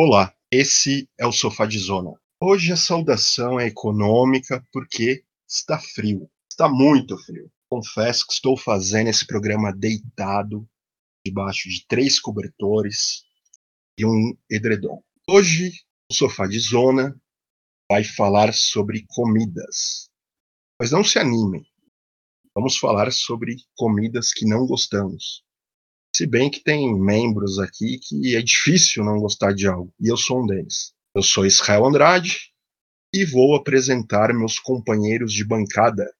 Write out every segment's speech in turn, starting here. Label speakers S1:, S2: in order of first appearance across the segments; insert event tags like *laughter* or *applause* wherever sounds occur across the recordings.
S1: Olá, esse é o Sofá de Zona. Hoje a saudação é econômica porque está frio. Está muito frio. Confesso que estou fazendo esse programa deitado, debaixo de três cobertores e um edredom. Hoje, o Sofá de Zona vai falar sobre comidas. Mas não se animem. Vamos falar sobre comidas que não gostamos. Se bem que tem membros aqui que é difícil não gostar de algo, e eu sou um deles. Eu sou Israel Andrade e vou apresentar meus companheiros de bancada,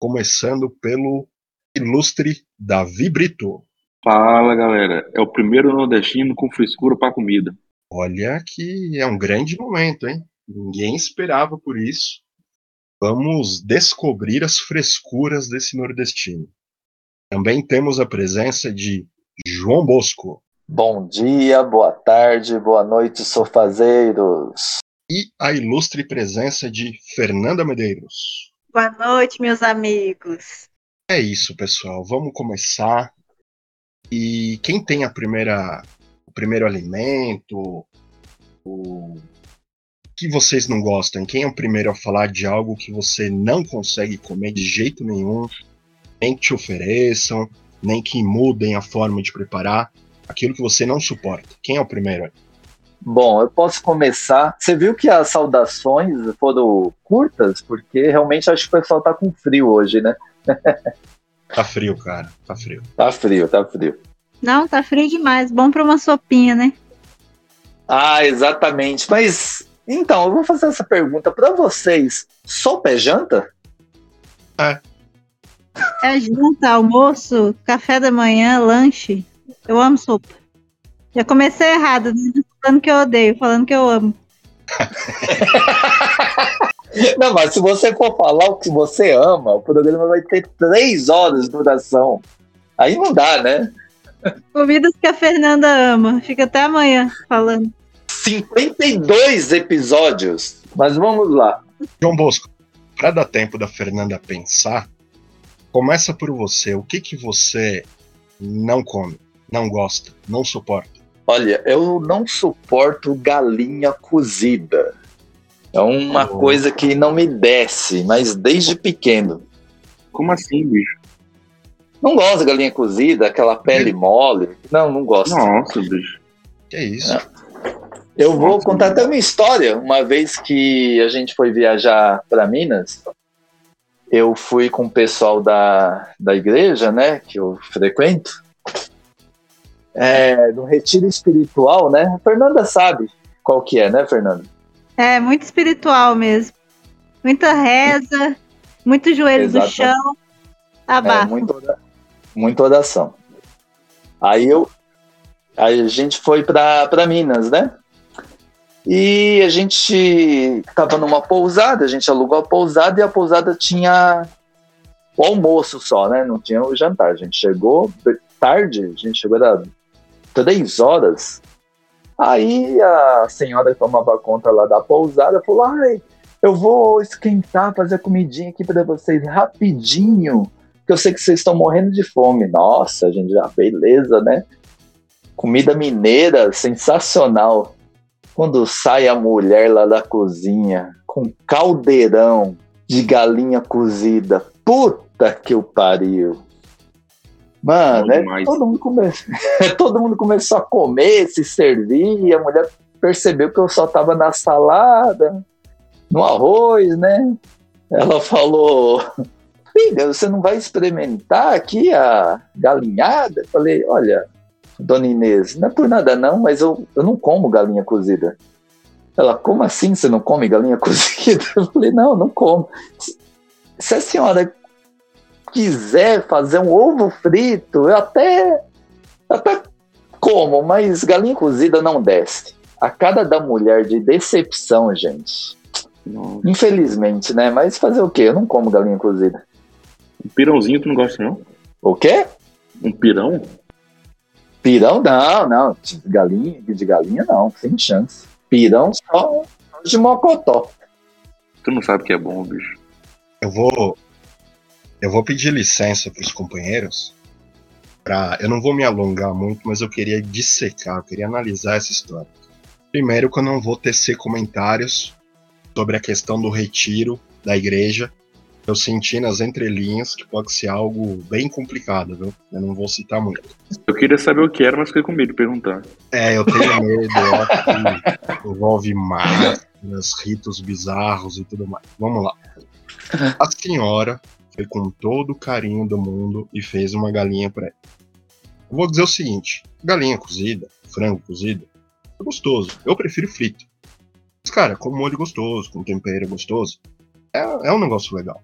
S1: começando pelo ilustre Davi Brito.
S2: Fala galera, é o primeiro nordestino com frescura para comida.
S1: Olha que é um grande momento, hein? Ninguém esperava por isso. Vamos descobrir as frescuras desse nordestino. Também temos a presença de João Bosco.
S3: Bom dia, boa tarde, boa noite, sofazeiros.
S1: E a ilustre presença de Fernanda Medeiros.
S4: Boa noite, meus amigos.
S1: É isso, pessoal. Vamos começar. E quem tem a primeira, o primeiro alimento, o que vocês não gostam? Quem é o primeiro a falar de algo que você não consegue comer de jeito nenhum, nem que te ofereçam, nem que mudem a forma de preparar aquilo que você não suporta. Quem é o primeiro?
S3: Bom, eu posso começar. Você viu que as saudações foram curtas, porque realmente acho que o pessoal tá com frio hoje, né? *laughs*
S1: tá frio, cara. Tá frio.
S3: Tá frio, tá frio.
S4: Não, tá frio demais. Bom pra uma sopinha, né?
S3: Ah, exatamente. Mas então, eu vou fazer essa pergunta para vocês. Sopa é janta?
S1: É.
S4: É janta, almoço, café da manhã, lanche. Eu amo sopa. Já comecei errado, né? falando que eu odeio, falando que eu amo. *laughs*
S3: Não, mas se você for falar o que você ama, o programa vai ter três horas de duração. Aí não dá, né?
S4: Comidas que a Fernanda ama. Fica até amanhã falando.
S3: 52 episódios. Mas vamos lá.
S1: João Bosco, para dar tempo da Fernanda pensar, Começa por você. O que que você não come, não gosta, não suporta?
S3: Olha, eu não suporto galinha cozida. É uma oh. coisa que não me desce, mas desde pequeno.
S2: Como assim, bicho?
S3: Não gosto de galinha cozida, aquela pele mole. Não, não gosto.
S2: Nossa, bicho.
S1: Que é isso?
S3: É. Eu vou contar até uma história. Uma vez que a gente foi viajar para Minas, eu fui com o pessoal da, da igreja, né, que eu frequento, é, no retiro espiritual, né? A Fernanda sabe qual que é, né, Fernanda?
S4: É, muito espiritual mesmo. Muita reza, muito joelho Exato. do chão, abaixo. É,
S3: muito, muita oração. Aí eu, aí a gente foi para Minas, né? E a gente estava numa pousada, a gente alugou a pousada e a pousada tinha o almoço só, né? Não tinha o jantar. A gente chegou tarde, a gente chegou era três horas. Aí a senhora que tomava conta lá da pousada falou: ai, eu vou esquentar, fazer comidinha aqui para vocês rapidinho, que eu sei que vocês estão morrendo de fome. Nossa, gente já, beleza, né? Comida mineira, sensacional. Quando sai a mulher lá da cozinha com caldeirão de galinha cozida, puta que o pariu. Mano, é, todo, mundo come... *laughs* todo mundo começou a comer, se servir, a mulher percebeu que eu só tava na salada, no arroz, né? Ela falou: Filha, você não vai experimentar aqui a galinhada? Eu falei: Olha, Dona Inês, não é por nada não, mas eu, eu não como galinha cozida. Ela, como assim você não come galinha *laughs* cozida? Eu falei, não, não como. Se a senhora quiser fazer um ovo frito, eu até, até como, mas galinha cozida não desce. A cara da mulher de decepção, gente. Infelizmente, né? Mas fazer o quê? Eu não como galinha cozida.
S2: Um pirãozinho tu não gosta, não?
S3: O quê?
S2: Um pirão?
S3: Pirão, não, não. De galinha, de galinha, não, sem chance. Pirão só de mocotó.
S2: Tu não sabe que é bom, bicho.
S1: Eu vou. Eu vou pedir licença para os companheiros. Pra, eu não vou me alongar muito, mas eu queria dissecar, eu queria analisar essa história. Primeiro, que eu não vou tecer comentários sobre a questão do retiro da igreja. Eu senti nas entrelinhas que pode ser algo bem complicado, viu? Eu não vou citar muito.
S2: Eu queria saber o que era, mas fiquei com medo de perguntar.
S1: É, eu tenho medo, acho que envolve máquinas, ritos bizarros e tudo mais. Vamos lá. A senhora foi com todo o carinho do mundo e fez uma galinha para ela. Eu vou dizer o seguinte: galinha cozida, frango cozido, é gostoso. Eu prefiro frito. Mas, cara, com molho gostoso, com tempero gostoso, é, é um negócio legal.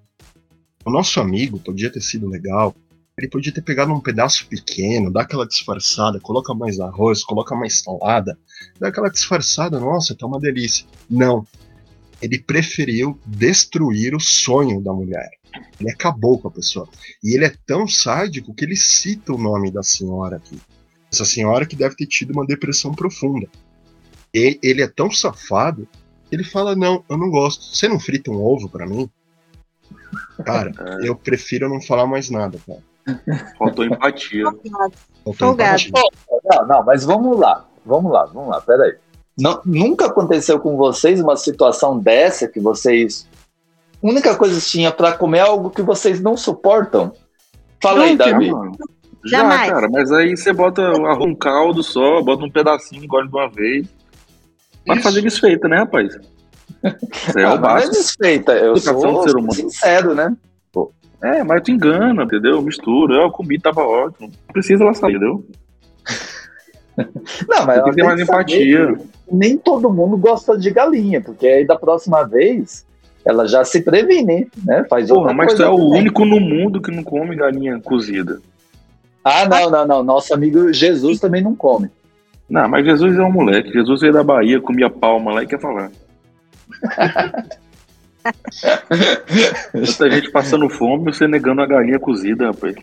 S1: O nosso amigo podia ter sido legal. Ele podia ter pegado um pedaço pequeno, dá aquela disfarçada, coloca mais arroz, coloca mais salada, dá aquela disfarçada, nossa, tá uma delícia. Não. Ele preferiu destruir o sonho da mulher. Ele acabou com a pessoa. E ele é tão sádico que ele cita o nome da senhora aqui. Essa senhora que deve ter tido uma depressão profunda. E ele é tão safado que ele fala: Não, eu não gosto. Você não frita um ovo para mim? Cara, *laughs*
S2: É.
S1: eu prefiro não falar mais nada, cara.
S2: Faltou empatia.
S1: Faltou empatia.
S3: Não, não, mas vamos lá. Vamos lá, vamos lá, peraí. Não, nunca aconteceu com vocês uma situação dessa que vocês. A única coisa que tinha pra comer é algo que vocês não suportam? Fala aí. Davi.
S2: Já,
S4: Jamais.
S2: cara, mas aí você bota um caldo só, bota um pedacinho, engole de uma vez. Vai
S1: Isso.
S2: fazer desfeita, né, rapaz? Aí é o
S3: é
S2: básico.
S3: desfeita, eu
S2: Educação
S3: sou
S2: ser humano.
S3: sincero, né?
S2: É, mas tu engana, entendeu? Mistura. Eu comi, tava ótimo. Não precisa ela sair, entendeu?
S3: Não, mas
S2: Tem que ter
S3: ela
S2: mais
S3: saber
S2: empatia.
S3: Nem todo mundo gosta de galinha, porque aí da próxima vez ela já se previne, né? Faz
S2: Porra,
S3: outra
S2: mas tu é o
S3: também.
S2: único no mundo que não come galinha cozida.
S3: Ah, não, não, não. Nosso amigo Jesus também não come.
S2: Não, mas Jesus é um moleque. Jesus veio da Bahia, comia palma lá e quer falar. *laughs* Tanta gente passando fome e você negando a galinha cozida, rapaz.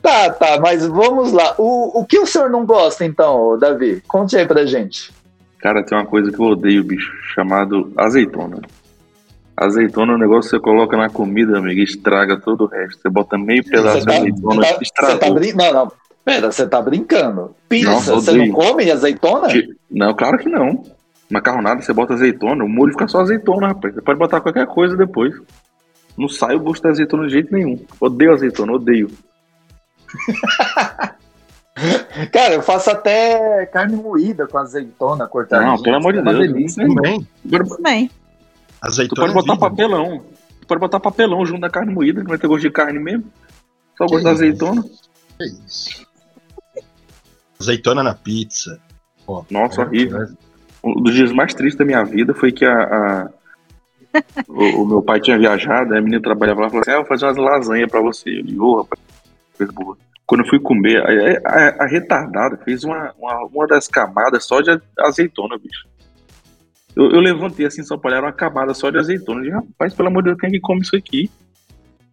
S3: Tá, tá, mas vamos lá. O, o que o senhor não gosta, então, Davi? Conte aí pra gente.
S2: Cara, tem uma coisa que eu odeio, bicho, chamado azeitona. Azeitona é um negócio que você coloca na comida, amigo, e estraga todo o resto. Você bota meio pedaço
S3: tá,
S2: de azeitona,
S3: tá- você
S2: estragou.
S3: tá brin... Não, não. Pera, você tá brincando. Pizza,
S2: Nossa,
S3: você não come azeitona?
S2: Não, claro que não. Macarronada, você bota azeitona, o molho fica só azeitona, rapaz. Você pode botar qualquer coisa depois. Não sai o gosto da azeitona de jeito nenhum. Odeio azeitona, odeio. *laughs*
S3: Cara, eu faço até carne moída com azeitona cortada.
S2: Não, pelo amor de
S3: É uma
S2: Deus.
S3: delícia.
S1: Também.
S4: Também.
S2: Tu
S1: Azeitona
S2: pode botar
S1: é vida.
S2: papelão. Tu pode botar papelão junto da carne moída, que vai ter gosto de carne mesmo. Só o gosto da
S1: isso?
S2: azeitona.
S1: Que isso? Azeitona na pizza. Pô,
S2: Nossa,
S1: é,
S2: horrível.
S1: é.
S2: Um dos dias mais tristes da minha vida foi que a, a- *laughs* o, o meu pai tinha viajado, a menina trabalhava lá e falou assim: ah, eu vou fazer umas lasanhas pra você. Eu digo, ô, rapaz, coisa boa. Quando eu fui comer, a, a- a retardada fez uma, uma, uma das camadas só de azeitona, bicho. Eu, eu levantei assim, só para olhar uma camada só de azeitona. Eu digo, rapaz, pelo amor de Deus, quem é que come isso aqui?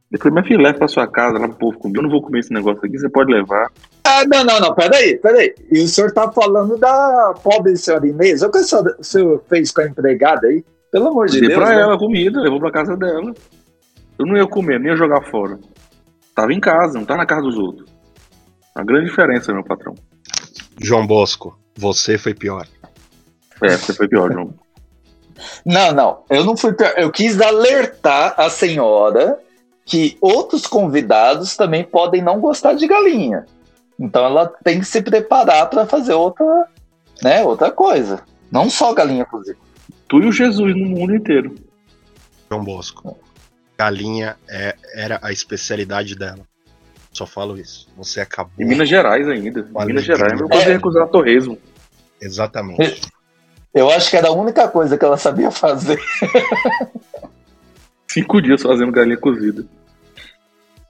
S2: Depois minha filha leva pra sua casa, lá pro povo comer. Eu não vou comer esse negócio aqui, você pode levar.
S3: Ah, não, não, não, peraí, peraí. E o senhor tá falando da pobre senhora Inês? O que o senhor, o senhor fez com a empregada aí? Pelo amor de
S2: Dei
S3: Deus.
S2: pra
S3: né?
S2: ela comida, levou pra casa dela. Eu não ia comer, nem ia jogar fora. Tava em casa, não tá na casa dos outros. A grande diferença, meu patrão.
S1: João Bosco, você foi pior.
S2: É, você foi pior, João. *laughs*
S3: Não, não, eu não fui. pior. Eu quis alertar a senhora que outros convidados também podem não gostar de galinha. Então ela tem que se preparar para fazer outra, né, outra coisa. Não só galinha cozida.
S2: Tu e o Jesus no mundo inteiro.
S1: João Bosco. Galinha é- era a especialidade dela. Só falo isso. Você acabou.
S2: Em Minas Gerais ainda. Em Minas Gerais. Eu não
S3: é.
S2: poderia recusar torresmo.
S1: Exatamente.
S3: Eu acho que era a única coisa que ela sabia fazer. *laughs*
S2: Cinco dias fazendo galinha cozida.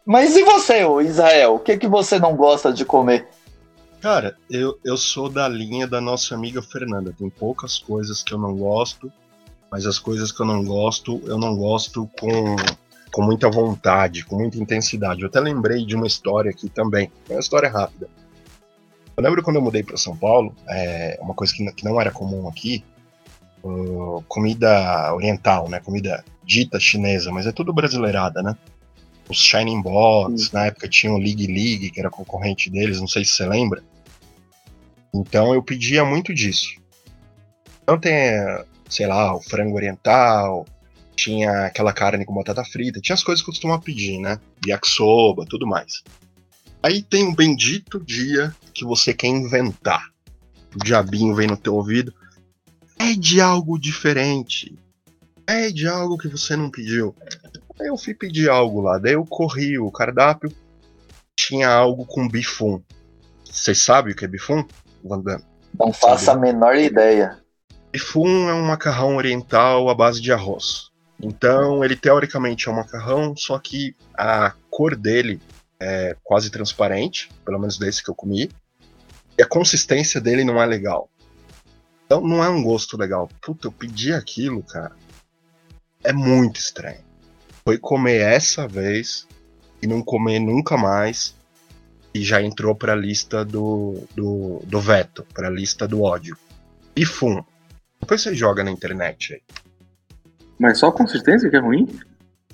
S3: Mas e você, Israel? O que, que você não gosta de comer?
S1: Cara, eu, eu sou da linha da nossa amiga Fernanda. Tem poucas coisas que eu não gosto, mas as coisas que eu não gosto, eu não gosto com, com muita vontade, com muita intensidade. Eu até lembrei de uma história aqui também. É uma história rápida. Eu lembro quando eu mudei para São Paulo, é, uma coisa que, que não era comum aqui, uh, comida oriental, né? Comida dita chinesa, mas é tudo brasileirada, né? Os Shining Bots, na época tinha o League League, que era concorrente deles, não sei se você lembra. Então eu pedia muito disso. Então tem, sei lá, o frango oriental, tinha aquela carne com batata frita, tinha as coisas que eu costumava pedir, né? Yakisoba, tudo mais. Aí tem um bendito dia que você quer inventar. O diabinho vem no teu ouvido. É de algo diferente. É de algo que você não pediu. Aí eu fui pedir algo lá. Daí eu corri o cardápio. Tinha algo com bifum. Vocês sabem o que é bifum?
S3: Não faço a menor ideia.
S1: Bifum é um macarrão oriental à base de arroz. Então, ele teoricamente é um macarrão, só que a cor dele é quase transparente, pelo menos desse que eu comi. E a consistência dele não é legal. Então, não é um gosto legal. Puta, eu pedi aquilo, cara. É muito estranho. Foi comer essa vez e não comer nunca mais. E já entrou pra lista do, do, do veto, pra lista do ódio. E fum. Depois você joga na internet aí.
S2: Mas só a consistência que é ruim?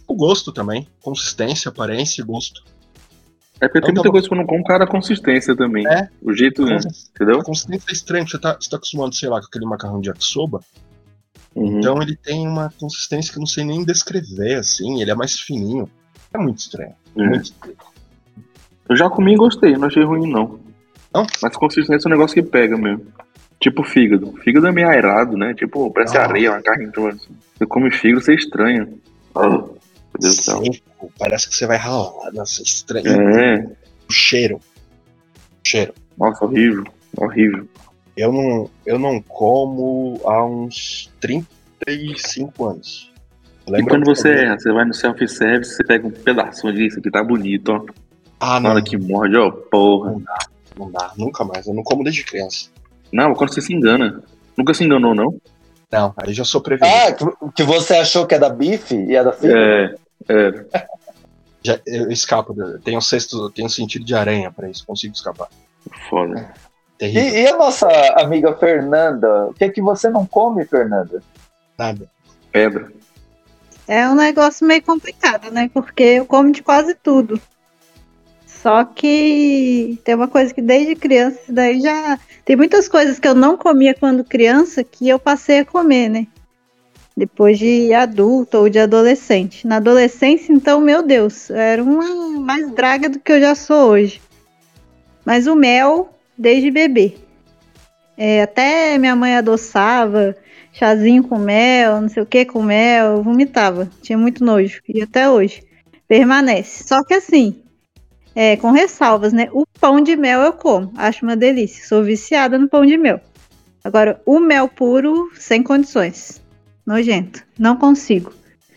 S1: O gosto também. Consistência, aparência e gosto.
S2: É porque tem
S1: Não,
S2: muita
S1: tá
S2: coisa que eu não como, cara, a consistência também.
S1: É.
S2: O jeito,
S1: Uhum.
S2: entendeu?
S1: A consistência é estranha. Você tá, você tá acostumado, sei lá, com aquele macarrão de yakisoba.
S2: Uhum.
S1: Então ele tem uma consistência que eu não sei nem descrever, assim. Ele é mais fininho. É muito estranho.
S2: É.
S1: Muito estranho.
S2: Eu já comi e gostei, não achei ruim, não.
S1: Não?
S2: Mas consistência é um negócio que pega mesmo. Tipo fígado. Fígado é meio aerado, né? Tipo, parece
S1: Ah.
S2: areia, uma carne. Então, assim. Você come fígado, você estranha. Ah, meu Deus do céu.
S1: Parece que você vai ralar. Nossa, estranho.
S2: É,
S1: O cheiro. O cheiro.
S2: nossa, horrível. Horrível.
S1: Eu não, eu não como há uns 35 anos.
S2: E
S1: Lembra
S2: quando
S1: do
S2: você erra, você vai no self-service, você pega um pedaço disso aqui, tá bonito, ó.
S1: Ah,
S2: Na
S1: não,
S2: hora que morde, ó, porra.
S1: não dá, nunca mais. Eu não como desde criança.
S2: Não, quando você se engana. Nunca se enganou, não?
S1: Não, aí já sou prevenido.
S3: Ah, que- que você achou que é da bife e é da fígado?
S2: É, é.
S1: Já, eu escapo. Eu tenho sexto, eu tenho sentido de aranha pra isso, consigo escapar.
S2: Foda.
S1: Terrível.
S3: E, e a nossa amiga Fernanda? O que é que você não come, Fernanda?
S1: Nada.
S2: Pedra.
S4: É um negócio meio complicado, né? Porque eu como de quase tudo. Só que tem uma coisa que desde criança, daí já. Tem muitas coisas que eu não comia quando criança que eu passei a comer, né? Depois de adulto ou de adolescente. Na adolescência, então, meu Deus, eu era uma mais draga do que eu já sou hoje. Mas o mel, desde bebê. É, até minha mãe adoçava, chazinho com mel, não sei o que com mel, eu vomitava. Tinha muito nojo. E até hoje. Permanece. Só que assim, é, com ressalvas, né? O pão de mel eu como. Acho uma delícia. Sou viciada no pão de mel. Agora, o mel puro, sem condições. Nojento. Não consigo.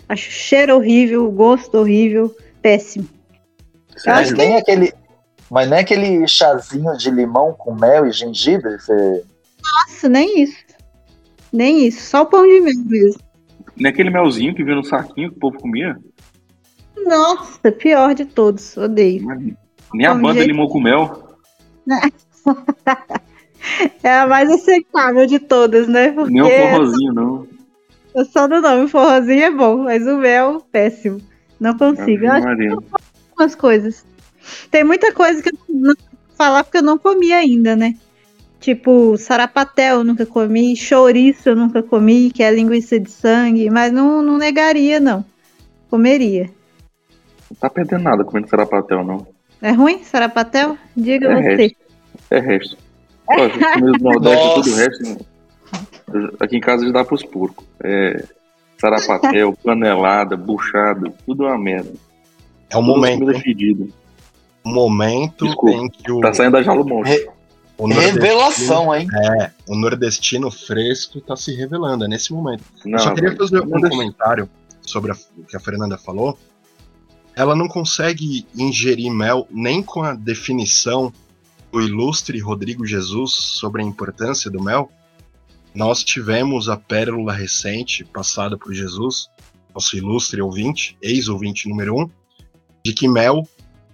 S4: Acho cheiro horrível, gosto horrível, péssimo.
S3: Mas nem aquele. Mas nem aquele chazinho de limão com mel e gengibre? Você...
S4: Nossa, nem isso. Nem isso. Só o pão de mel mesmo.
S2: Nem aquele melzinho que vinha no saquinho que o povo comia.
S4: Nossa, pior de todos. Odeio.
S2: Nem a
S4: Como
S2: banda
S4: jeito-
S2: limão com mel. *laughs*
S4: É a mais aceitável de todas, né? Porque
S2: Nem o forrozinho, não.
S4: eu só do nome, o forrozinho é bom, mas o mel, péssimo. Não consigo. Eu acho
S2: Maria.
S4: algumas coisas. Tem muita coisa que eu não vou falar porque eu não comi ainda, né? Tipo, sarapatel eu nunca comi, chouriço eu nunca comi, que é linguiça de sangue, mas não, não negaria, não. Comeria.
S2: Não tá perdendo nada comendo sarapatel, não.
S4: É ruim, sarapatel? Diga
S2: É
S4: você.
S2: resto. É resto. Ó, as comidas do Nordeste,
S3: Nossa.
S2: tudo o resto. né? Aqui em casa já dá pros porcos. É sarapatel, *laughs* panelada, buchada, tudo uma merda.
S1: É o
S2: Tudo
S1: momento,
S2: comida fedida.
S1: O momento
S2: Desculpa.
S1: em que o,
S2: Tá saindo da monstro.
S3: Re-
S1: o nordestino,
S3: Revelação, hein?
S1: é, o nordestino fresco tá se revelando, é nesse momento.
S2: Não,
S1: Eu só queria fazer um
S2: Nordestino-
S1: comentário sobre a- o que a Fernanda falou. Ela não consegue ingerir mel nem com a definição do ilustre Rodrigo Jesus sobre a importância do mel. Nós tivemos a pérola recente, passada por Jesus, nosso ilustre ouvinte, ex-ouvinte número um, de que mel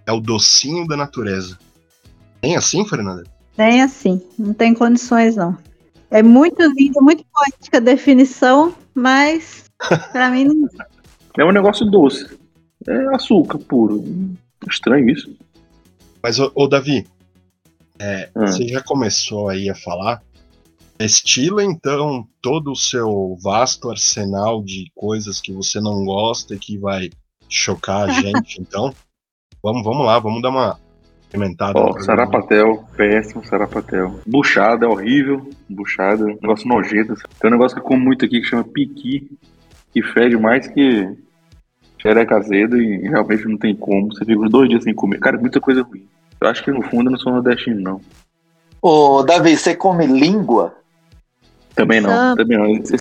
S1: é o docinho da natureza. Tem assim, Fernanda?
S4: Nem assim, não tem condições não. É muito linda, muito poética a definição, mas *laughs* pra mim não.
S2: É um negócio doce. É açúcar puro. Estranho isso.
S1: Mas, ô, ô, Davi, é,
S2: Hum.
S1: você já começou aí a falar Destila então todo o seu vasto arsenal de coisas que você não gosta e que vai chocar a *laughs* gente, então. Vamos, vamos lá, vamos dar uma experimentada.
S2: Ó, Sarapatel, péssimo Sarapatel. Buchada, é horrível. Buchada, negócio nojento. Tem um negócio que eu como muito aqui que chama piqui, que fede mais que xereca azedo e realmente não tem como. Você fica uns dois dias sem comer. Cara, muita coisa ruim. Eu acho que no fundo eu não sou nordestino, não.
S3: Ô, Davi, você come língua?
S2: Também não,
S4: Não.
S2: também não. Esse,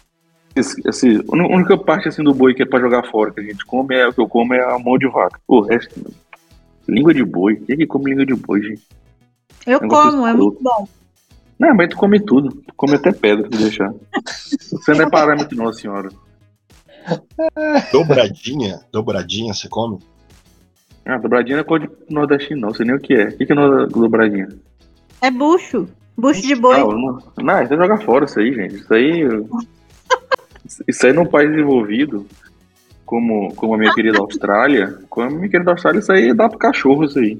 S2: esse- esse- a única parte assim do boi que é pra jogar fora que a gente come é o que eu como é a mão de vaca. O resto, língua de boi. Quem é que come língua de boi, gente?
S4: Eu como, é muito bom.
S2: Não, mas tu come tudo. Tu come até pedra, se deixar. Você não é parâmetro, não, senhora.
S1: Dobradinha, dobradinha, você come?
S2: Ah, dobradinha não é coisa de nordestino, não. Sei nem o que é. O que que é dobradinha?
S4: É bucho. Bucho de boi.
S2: Não, não, não, isso é jogar fora isso aí, gente. Isso aí. *laughs* Isso aí num país desenvolvido, como, como a minha querida Austrália, como a minha querida Austrália, isso aí dá pro cachorro, isso aí.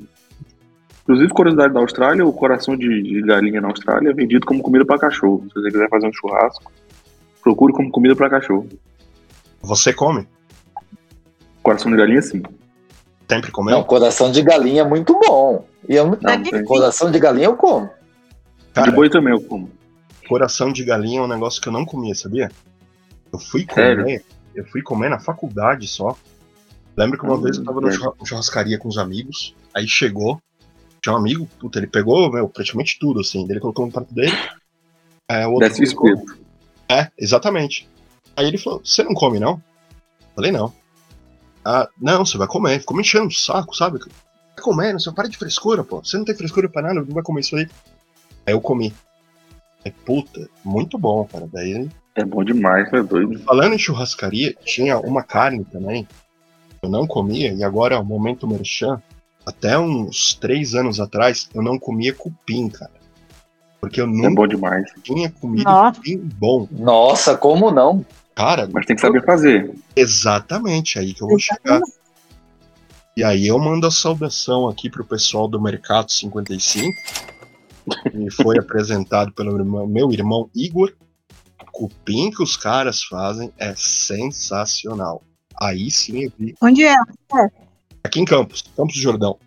S2: Inclusive, curiosidade da Austrália, o coração de, de galinha na Austrália é vendido como comida para cachorro. Se você quiser fazer um churrasco, procure como comida para cachorro.
S1: Você come?
S2: Coração de galinha, sim.
S1: Sempre comeu?
S3: Não, coração de galinha é muito bom. E eu,
S2: Não,
S3: coração de galinha eu como.
S1: Cara,
S2: De boi também eu como.
S1: coração de galinha é um negócio que eu não comia, sabia? Eu fui
S2: Sério?
S1: Eu fui comer na faculdade só. Lembro que uma
S2: Hum,
S1: vez eu tava numa
S2: sério.
S1: churra- churrascaria com os amigos, aí chegou, tinha um amigo, puta, ele pegou, meu, praticamente tudo, assim, ele colocou no prato dele, é, o outro
S2: Desce.
S1: É, exatamente. Aí ele falou, você não come, não? Falei, não. Ah, não, você vai comer. Ficou me enchendo o saco, sabe? Vai comer, não você para de frescura, pô. Você não tem frescura pra nada, não vai comer isso aí. Aí eu comi. Aí, puta, muito bom, cara. Daí
S2: É bom demais, é doido.
S1: Falando em churrascaria, tinha uma carne também. que Eu não comia, e agora é o momento merchan. Até uns três anos atrás, eu não comia cupim, cara. Porque eu
S2: É
S1: nunca
S2: bom demais.
S1: tinha comido
S4: Nossa.
S1: cupim bom.
S3: Nossa, como não?
S1: Cara,
S2: Mas tem que saber fazer.
S1: exatamente aí que eu vou chegar. E aí eu mando a saudação aqui pro pessoal do Mercado 55. E foi apresentado pelo meu irmão Igor. Cupim que os caras fazem é sensacional. Aí sim eu vi.
S4: Onde é?
S1: Aqui em Campos, Campos do Jordão.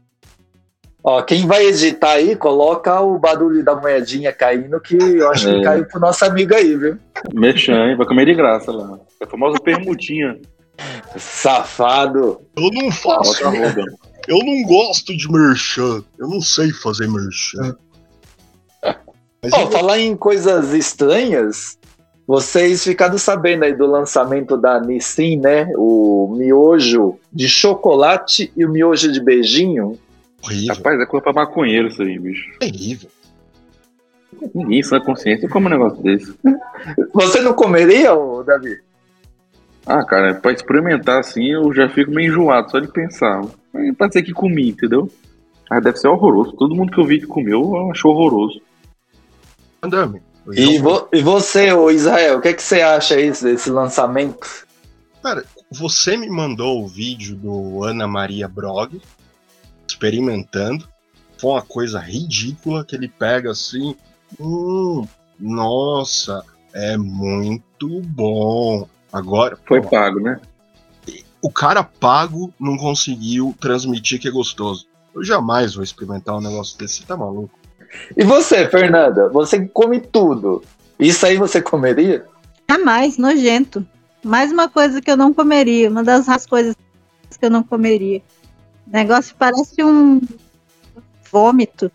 S3: Ó, quem vai editar aí, coloca o barulho da moedinha caindo, que eu acho que
S2: É.
S3: caiu pro nosso amigo aí, viu?
S2: Merchan, hein? Vai comer de graça lá. É a famosa permutinha.
S3: Safado.
S1: Eu não faço, eu não gosto de merchan. Eu não sei fazer merchan. Mas
S3: Ó,
S1: eu-
S3: falar em coisas estranhas, vocês ficaram sabendo aí do lançamento da Nissin, né? O miojo de chocolate e o miojo de beijinho.
S1: horrível,
S2: Rapaz, é coisa pra maconheiro isso aí, bicho.
S1: terrível.
S2: Ninguém sã consciência come um negócio desse.
S3: Você não comeria, ô, Davi?
S2: Ah, cara, pra experimentar assim, eu já fico meio enjoado só de pensar. Mas Pode ser que comi, entendeu? Ah, deve ser horroroso. Todo mundo que eu vi que comeu achou horroroso.
S1: Andame.
S3: E, vo- e você, ô Israel, o que, que você acha aí desse lançamento?
S1: Você me mandou o vídeo do Ana Maria Brog experimentando. Foi uma coisa ridícula que ele pega assim. Hum, nossa, é muito bom. Agora,
S2: Foi
S1: pô,
S2: pago, né?
S1: o cara pago não conseguiu transmitir que é gostoso. Eu jamais vou experimentar um negócio desse, você tá maluco?
S3: E você, Fernanda? Você come tudo. Isso aí você comeria?
S4: Jamais, nojento. Mais uma coisa que eu não comeria, uma das raras coisas que eu não comeria. O negócio parece um vômito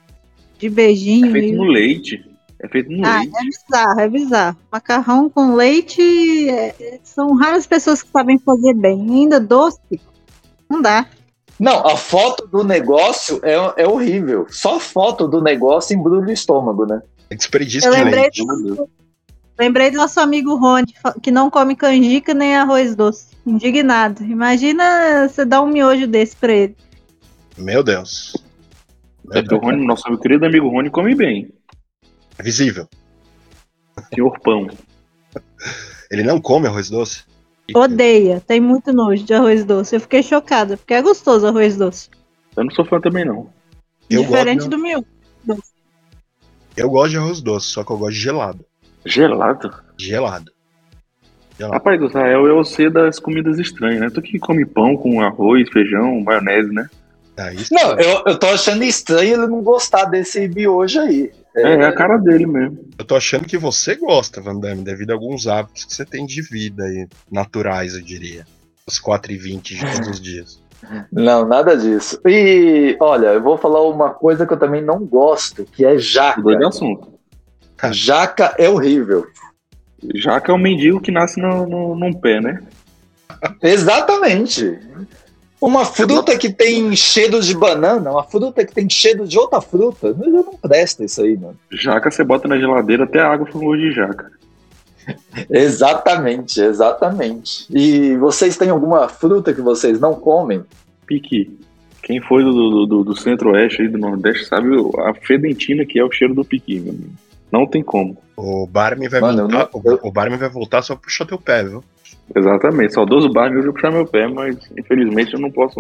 S4: de
S2: É
S4: beijinho.
S2: feito
S4: e-
S2: no leite. É feito no
S4: Ah,
S2: leite.
S4: é bizarro, é bizarro. Macarrão com leite, é, é, são raras pessoas que sabem fazer bem. Ainda doce, não dá.
S3: Não, a foto do negócio é, é horrível. Só a foto do negócio embrulha o estômago, né?
S1: É desperdício
S4: Eu
S1: de
S4: lembrei.
S2: Meu Deus.
S4: Lembrei do nosso amigo Rony, que não come canjica nem arroz doce. Indignado. Imagina você dar um miojo desse pra ele.
S1: Meu Deus.
S2: É que o Rony, nosso meu querido amigo Rony come bem.
S1: É visível.
S2: Senhor Pão.
S1: Ele não come arroz doce.
S4: Odeia, tem muito nojo de arroz doce. Eu fiquei chocada, porque é gostoso arroz doce.
S2: Eu não sou fã também, não.
S1: Eu
S4: Diferente
S1: gosto,
S4: do meu.
S1: Eu gosto de arroz doce, só que eu gosto de gelado.
S2: Gelado?
S1: Gelado. Gelado.
S2: Rapaz, Israel é o C das comidas estranhas, né? Tu que come pão com arroz, feijão, maionese, né?
S1: Isso.
S3: Não, eu, eu tô achando estranho ele não gostar desse miojo aí.
S2: É, é a cara dele mesmo.
S1: Eu tô achando que você gosta, Van Damme, devido a alguns hábitos que você tem de vida aí, naturais, eu diria. Os 4h20 de todos os dias. *laughs*
S3: Não, nada disso. E olha, eu vou falar uma coisa que eu também não gosto, que é jaca.
S2: Dois assunto.
S3: Jaca é horrível.
S2: Jaca é um mendigo que nasce no, no, num pé, né?
S3: Exatamente. Uma fruta que tem cheiro de banana, uma fruta que tem cheiro de outra fruta. Não, não presta isso aí, mano.
S2: Jaca você bota na geladeira até a água gosto de jaca. *laughs*
S3: Exatamente, exatamente. E vocês têm alguma fruta que vocês não comem?
S2: Piqui. Quem foi do, do, do centro-oeste e do nordeste sabe a fedentina que é o cheiro do piqui, meu amigo. Não tem como.
S1: O Barney vai
S3: Mano,
S1: voltar.
S3: não-
S1: O, o Barney vai voltar só pra puxar teu pé, viu?
S2: Exatamente. Saudoso Barney, eu vou puxar meu pé, mas infelizmente eu não posso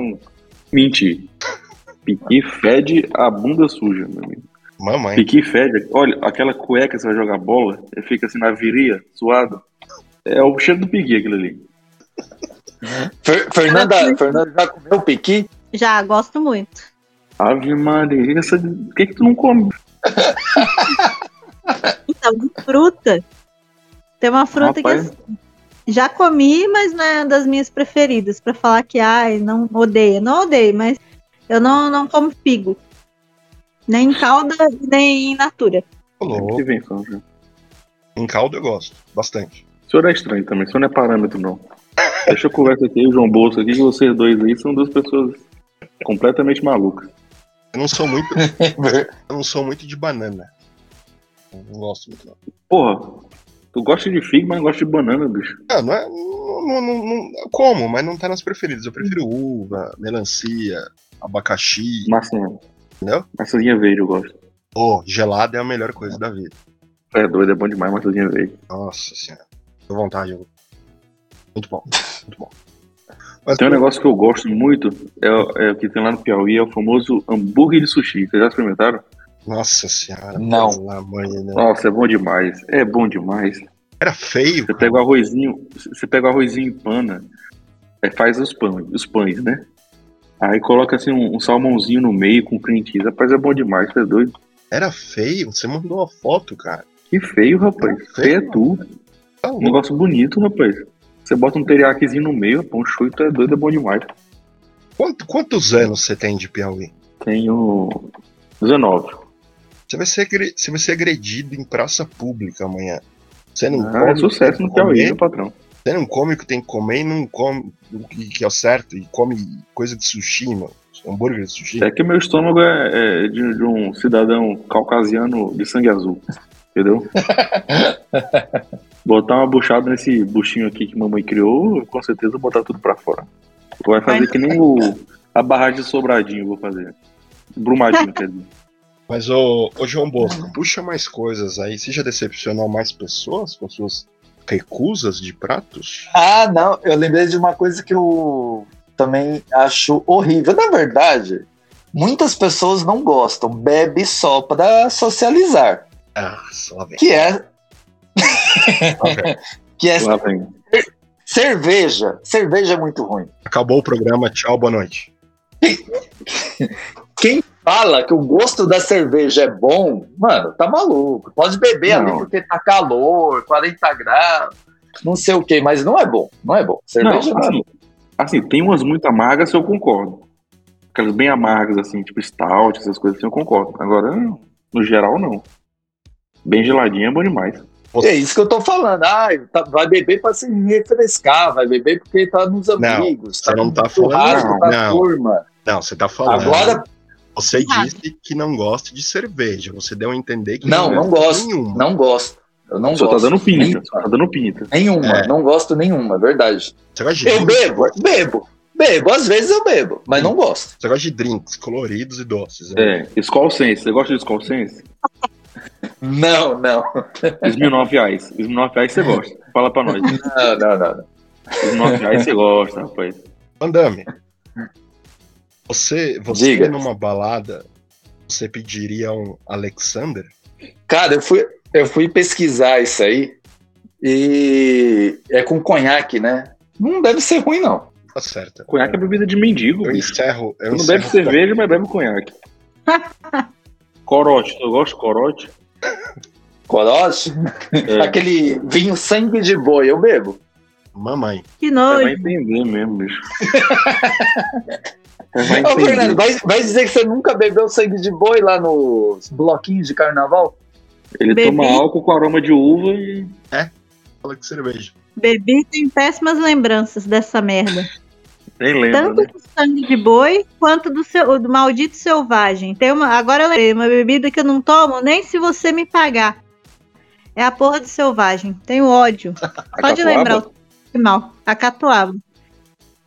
S2: mentir. Piqui fede a bunda suja, meu amigo.
S1: Mamãe.
S2: Piqui fede. Olha, aquela cueca que você vai jogar bola, ele fica assim na viria, suado. É o cheiro do piqui aquilo ali.
S3: Fer- Fernanda, Fernanda já comeu piqui?
S4: Já, gosto muito.
S2: Ave Maria, essa... por que, que tu não come?
S4: Então, de fruta. Tem uma fruta
S2: Rapaz.
S4: que assim, já comi, mas não é das minhas preferidas. Pra falar que, ai, não odeio. Não odeio, mas eu não, não como figo. Nem em calda, nem em natura.
S1: Louco.
S2: Já.
S1: Em caldo eu gosto. Bastante.
S2: O senhor é estranho também, o senhor não é parâmetro, não. Deixa eu conversar aqui, o João Bolsa aqui, que vocês dois aí são duas pessoas completamente malucas.
S1: Eu não sou muito. *laughs* eu não sou muito de banana. Eu Não gosto muito, não.
S2: Porra, tu gosta de figo, mas não gosta de banana, bicho.
S1: Ah, não é. Não, não, não- como, mas não tá nas preferidas. Eu prefiro uva, melancia, abacaxi.
S2: Massinha.
S1: Entendeu?
S2: Maçãzinha verde eu gosto.
S1: Pô, gelado é a melhor coisa da vida.
S2: É doido, é bom demais, maçãzinha verde.
S1: Nossa senhora. Tô vontade. eu- Muito bom. Muito bom. Mas
S2: Tem um negócio que eu gosto muito, é, é o que tem lá no Piauí, é o famoso hambúrguer de sushi. Vocês já experimentaram?
S1: Nossa senhora.
S3: Não.
S1: de Deus.
S2: Nossa, é bom demais. É bom demais.
S1: Era feio.
S2: Você pega o arrozinho, você pega o arrozinho em pana, aí faz os pães, os pães, né? Aí coloca assim um, um salmãozinho no meio com cream cheese. Rapaz, é bom demais, você é doido.
S1: Era feio. Você mandou a foto, cara.
S2: Que feio, rapaz.
S1: Não,
S2: Feio é tu.
S1: Tá
S2: Um negócio bonito, rapaz. Você bota um teriaquizinho no meio, pão show tu é doido, é bom demais.
S1: Quanto- quantos anos você tem de Piauí?
S2: Tenho 19.
S1: Você vai ser, agre- você vai ser agredido em praça pública amanhã. Você não
S2: Ah,
S1: come
S2: é sucesso no Piauí, patrão.
S1: Você não come o que tem que comer e não come o que, é o certo. E come coisa de sushi, mano. Hambúrguer de sushi.
S2: É que meu estômago é, é de, de um cidadão caucasiano de sangue azul. Entendeu? *laughs* botar uma buchada nesse buchinho aqui que mamãe criou, com certeza vou botar tudo pra fora. Vai fazer que nem o, a barragem de Sobradinho, eu vou fazer. Brumadinho, quer dizer.
S1: Mas, ô, ô João Bosco, puxa mais coisas aí. Você já decepcionou mais pessoas com suas recusas de pratos?
S3: Ah, não, eu lembrei de uma coisa que eu também acho horrível. Na verdade, muitas pessoas não gostam, bebe só pra socializar,
S1: Ah, só vem.
S3: que é, *laughs* que é
S2: Lá vem.
S3: cerveja. Cerveja é muito ruim.
S1: Acabou o programa. Tchau, boa noite.
S3: Quem fala que o gosto da cerveja é bom, mano, tá maluco. Pode beber ali
S2: Não.
S3: porque tá calor, 40 graus, não sei o que, mas não é bom. Não é bom. Cerveja
S2: Não,
S3: não, é
S2: assim,
S3: bom.
S2: assim, tem umas muito amargas, eu concordo. Aquelas bem amargas, assim, tipo stout, essas coisas assim, eu concordo. Agora, no geral, não. Bem geladinha é bom demais.
S3: É isso que eu tô falando. Ai, tá- vai beber pra se refrescar, vai beber porque tá nos amigos,
S1: você não
S3: no
S1: tá falando
S3: churrasco
S2: não,
S3: da
S1: não.
S3: turma.
S1: Não, você tá falando.
S3: Agora,
S1: Você
S4: Ah.
S1: disse que não gosta de cerveja. Você deu a entender que
S3: não, não
S1: gosta
S3: gosto.
S1: nenhuma.
S3: Não gosto. Eu não
S2: Só tá
S3: gosto.
S2: dando pinta,
S3: Nem-
S2: só tá dando pinta.
S3: Nenhuma,
S1: É.
S3: não gosto nenhuma, é verdade.
S1: Você gosta de
S3: Eu
S1: drinks?
S3: bebo, bebo. Bebo, às vezes eu bebo, mas não gosto.
S1: Você gosta de drinks coloridos e doces. né?
S2: É, Skull Sense. Você gosta de Skull Sense? *laughs*
S3: Não, não.
S2: Smirnoff Ice. Smirnoff Ice você gosta. Fala pra nós.
S3: Não, não, não. não.
S2: Smirnoff Ice você gosta, rapaz.
S1: Andame. Você, você
S3: Diga.
S1: numa balada, você pediria um Alexander?
S3: Cara, eu fui, eu fui pesquisar isso aí e é com conhaque, né? Não deve ser ruim, não.
S1: Tá certo.
S2: Conhaque é bebida de mendigo,
S1: Eu
S2: bicho.
S1: encerro. Eu
S2: não
S1: encerro
S2: bebe cerveja, mas bebe conhaque. *laughs* corote, tu gosta de corote?
S3: Corote?
S2: É. *laughs*
S3: Aquele vinho sangue de boi, eu bebo.
S1: Mamãe.
S4: Que nojo.
S2: vai entender mesmo, bicho. *laughs*
S3: Ô, Fernando, vai, vai dizer que você nunca bebeu sangue de boi lá nos bloquinhos de carnaval?
S2: Ele
S4: Bebi.
S2: toma álcool com aroma de uva e.
S1: Fala que cerveja.
S4: Bebi tem péssimas lembranças dessa merda.
S2: Nem lembra,
S4: Tanto
S2: né?
S4: do sangue de boi quanto do, seu, do maldito selvagem. Tem uma, agora eu lembrei, uma bebida que eu não tomo nem se você me pagar. É a porra do selvagem. Tenho ódio. *laughs* Pode lembrar o final. A catuaba.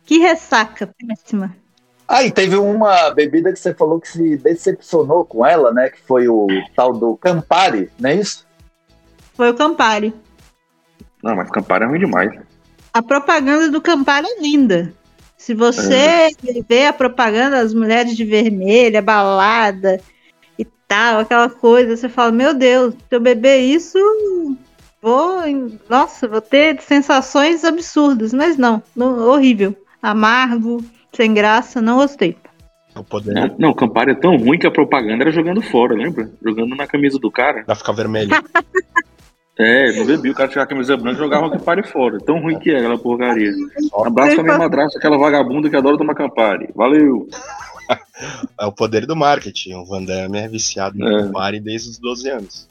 S4: Que ressaca péssima.
S3: Ah, e teve uma bebida que você falou que se decepcionou com ela, né? Que foi o tal do Campari, não é isso?
S4: Foi o Campari.
S2: Não, mas Campari é ruim demais.
S4: A propaganda do Campari é linda. Se você vê a propaganda das mulheres de vermelho, a balada e tal, aquela coisa, você fala, meu Deus, se eu beber isso, vou. Nossa, vou ter sensações absurdas. Mas não, não- horrível. Amargo, sem graça, não gostei.
S1: É o poder
S2: Não, não, Campari é tão ruim que a propaganda era jogando fora, lembra? Jogando na camisa do cara.
S1: pra ficar vermelho. *laughs*
S2: É, não bebi, o cara tinha a camisa branca e jogava o Campari fora. Tão ruim que é aquela porcaria.
S1: Ó,
S2: Abraço pra minha madrasta, aquela vagabunda que adora tomar Campari. Valeu! *laughs*
S1: É o poder do marketing. O Van Damme é viciado no
S2: É.
S1: Campari desde os 12 anos.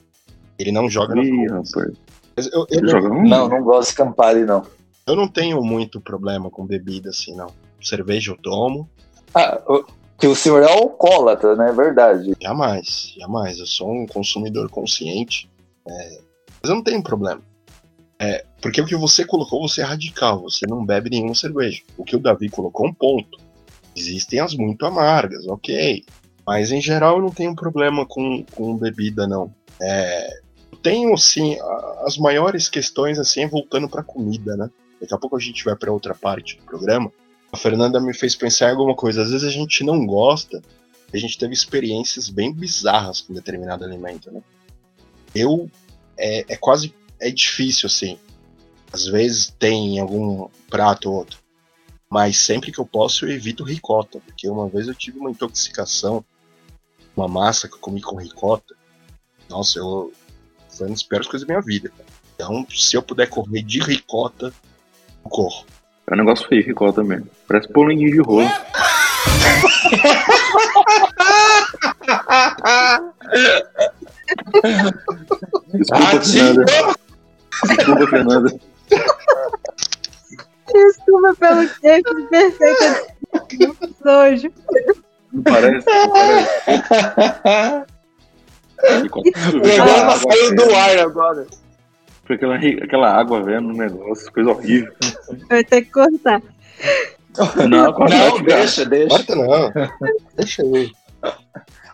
S1: Ele não joga
S2: Ih, rapaz.
S1: Mas Eu, eu, não,
S2: joga um?
S3: Não, não gosto de Campari, não.
S1: eu não tenho muito problema com bebida assim, não. Cerveja eu tomo,
S3: Ah, o- que o senhor é alcoólatra, né? É verdade.
S1: jamais, jamais. Eu sou um consumidor consciente. é, mas eu não tenho problema. É, porque o que você colocou, você é radical. Você não bebe nenhuma cerveja. O que o Davi colocou, um ponto. Existem as muito amargas, ok. Mas em geral eu não tenho problema com, com bebida, não. É, tenho, a- as maiores questões, assim, voltando pra comida, né? Daqui a pouco a gente vai pra outra parte do programa. A Fernanda me fez pensar em alguma coisa. Às vezes a gente não gosta, a gente teve experiências bem bizarras com determinado alimento, né? Eu, é, é quase, é difícil, assim. Às vezes tem algum prato ou outro. Mas sempre que eu posso, eu evito ricota. Porque uma vez eu tive uma intoxicação, uma massa que eu comi com ricota. Nossa, eu. Foi uma das piores coisas da minha vida. Então, se eu puder correr de ricota, eu corro.
S2: É um negócio feio, ricota mesmo. Parece polenguinho de rolo. Desculpa, Fernanda. Desculpa, Fernanda.
S4: Desculpa pelo queijo perfeito. Nojo.
S2: Não parece? Não parece? *laughs*
S3: O programa saiu do ar agora.
S2: Foi aquela, aquela água vendo no negócio, coisa horrível.
S4: Vai ter que cortar.
S2: Não, corta,
S3: Não, deixa, deixa.
S1: Corta não. Deixa eu.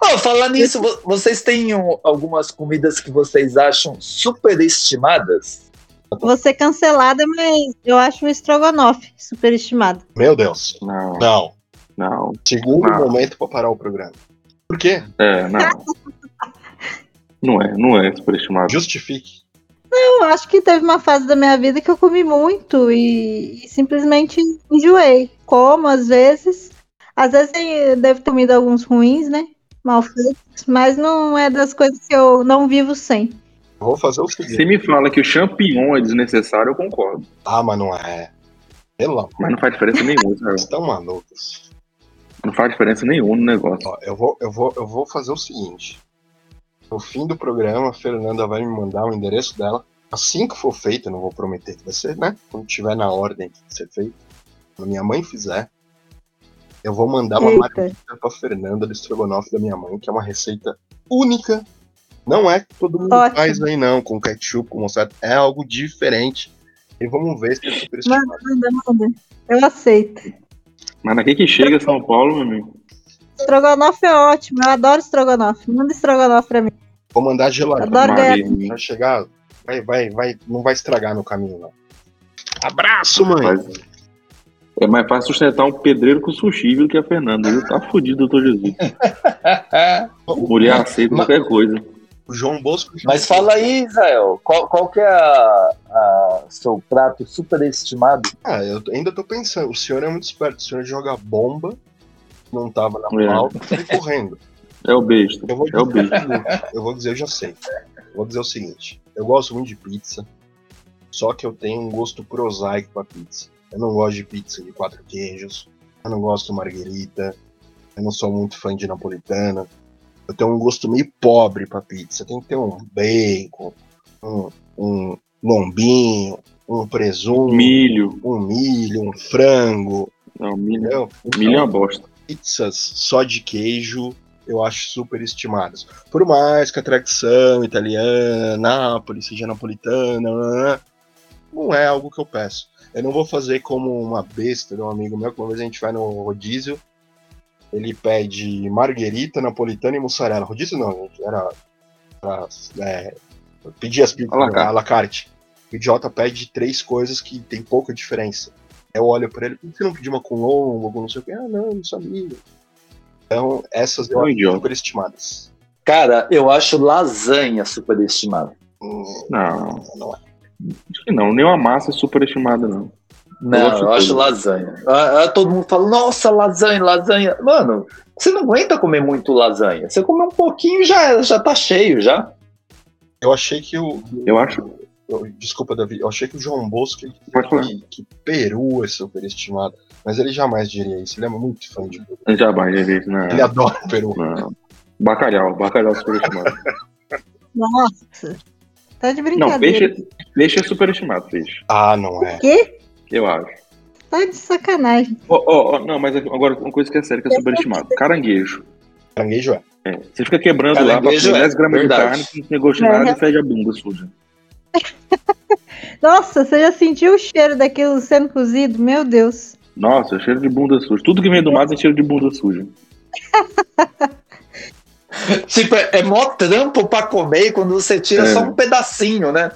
S3: Ó, falar nisso, vo- vocês têm um- algumas comidas que vocês acham superestimadas?
S4: Vou ser cancelada, mas eu acho o estrogonofe superestimado.
S1: Meu Deus.
S2: Não,
S1: Não.
S2: não.
S1: Segundo
S2: Não.
S1: momento pra parar o programa. Por quê?
S2: É, não. *laughs* Não é, não é superestimado.
S1: Justifique.
S4: Eu acho que teve uma fase da minha vida que eu comi muito e, e simplesmente enjoei. Como, às vezes. Às vezes eu devo ter comido alguns ruins, né? Mal feitos, mas não é das coisas que eu não vivo sem.
S1: Eu Vou fazer o
S2: Se
S1: seguinte.
S2: me fala que o champignon é desnecessário, eu concordo.
S1: Ah, mas não é. Pelo amor,
S2: Mas não faz diferença nenhuma, *laughs*
S1: vocês
S2: sabe?
S1: estão malucos.
S2: Não faz diferença nenhuma no negócio.
S1: Ó, eu, vou, eu, vou, eu vou fazer o seguinte. No fim do programa, a Fernanda vai me mandar o endereço dela. Assim que for feito, eu não vou prometer que vai ser, né? Quando tiver na ordem de ser feito. Quando minha mãe fizer, eu vou mandar uma
S4: Eita.
S1: marmita pra Fernanda do estrogonofe da minha mãe, que é uma receita única. Não é que todo mundo
S4: Ótimo.
S1: faz aí, não, com ketchup, com mostarda. É algo diferente. E vamos ver se é super
S4: Manda, manda, manda. Eu aceito.
S2: Mas daqui que chega São Paulo, meu amigo.
S4: Estrogonofe é ótimo, eu adoro estrogonofe. Manda estrogonofe pra mim.
S1: Vou mandar gelado.
S4: Adoro ganhar.
S2: Maria,
S1: Vai chegar, vai, vai, vai, não vai estragar no caminho, não. Abraço, mãe!
S2: É mais fácil sustentar um pedreiro com sushi do que a Fernanda. viu? Tá fudido, doutor Jesus. *laughs* Mulher aceita
S3: Mas-
S2: qualquer coisa.
S1: O João Bosco.
S3: Mas fala aí, Israel, qual, qual que é a, a seu prato superestimado?
S1: Ah, eu ainda tô pensando. O senhor é muito esperto. O senhor joga bomba, não tava na
S2: É.
S1: pauta, sai correndo.
S2: É o besta.
S1: Eu vou,
S2: É o
S1: dizer,
S2: besta.
S1: eu vou dizer, eu já sei. Vou dizer o seguinte: eu gosto muito de pizza, só que eu tenho um gosto prosaico pra pizza. Eu não gosto de pizza de quatro queijos, eu não gosto de marguerita, eu não sou muito fã de napolitana. Eu tenho um gosto meio pobre pra pizza. Tem que ter um bacon, um, um lombinho, um presunto,
S2: Milho.
S1: um milho, um frango.
S2: Não, milho.
S1: Entendeu?
S2: Milho é uma bosta.
S1: Pizzas só de queijo eu acho super estimadas. Por mais que a tradição italiana, Nápoles, seja napolitana, não é algo que eu peço. Eu não vou fazer como uma besta de um amigo meu, que uma vez a gente vai no rodízio, ele pede marguerita, napolitana e mussarela. Rodízio não, gente, era pra, é, pedir as pizzas
S2: À la carte.
S1: à la carte. O idiota pede três coisas que tem pouca diferença. Eu olho pra ele, por que você não pediu uma com lombo, com não sei o que? Ah, não, não sabia. Então, essas eu acho
S2: idiota.
S1: super estimadas.
S3: Cara, eu acho lasanha superestimada.
S1: Hum,
S2: Não,
S1: não é.
S2: acho que não. Nenhuma massa é superestimada, não.
S3: Não, eu acho
S2: tudo.
S3: lasanha. Ah, ah, todo mundo fala, nossa, lasanha, lasanha. Mano, você não aguenta comer muito lasanha. Você come um pouquinho já já tá cheio já.
S1: Eu achei que o.
S2: Eu acho.
S1: Eu- desculpa, Davi. Eu achei que o João Bosco ele,
S2: Pode falar.
S1: que, que Peru é superestimado. Mas ele jamais diria isso. Ele é muito fã de Peru.
S2: Jamais, já vi. Não.
S1: Ele adora Peru.
S2: não. Bacalhau. Bacalhau superestimado.
S4: Nossa. Tá de
S2: Não,
S4: brincadeira.
S2: peixe, peixe é superestimado, peixe.
S1: Ah, não é.
S4: quê?
S2: Eu acho.
S4: Tá de sacanagem.
S2: Ó, ó, ó, não, mas agora uma coisa que é séria que é superestimado. Caranguejo.
S1: Caranguejo é.
S2: É, você fica quebrando lá,
S3: Caranguejo
S2: bota
S3: é,
S2: 10 gramas de carne, não tem gosto de nada e fede a bunda suja.
S4: Nossa, você já sentiu o cheiro daquilo sendo cozido? Meu Deus.
S2: Nossa, cheiro de bunda suja. Tudo que vem do mar tem cheiro de bunda suja. *laughs*
S3: Tipo, é, é mó trampo pra comer e quando você tira
S2: É.
S3: só um pedacinho, né?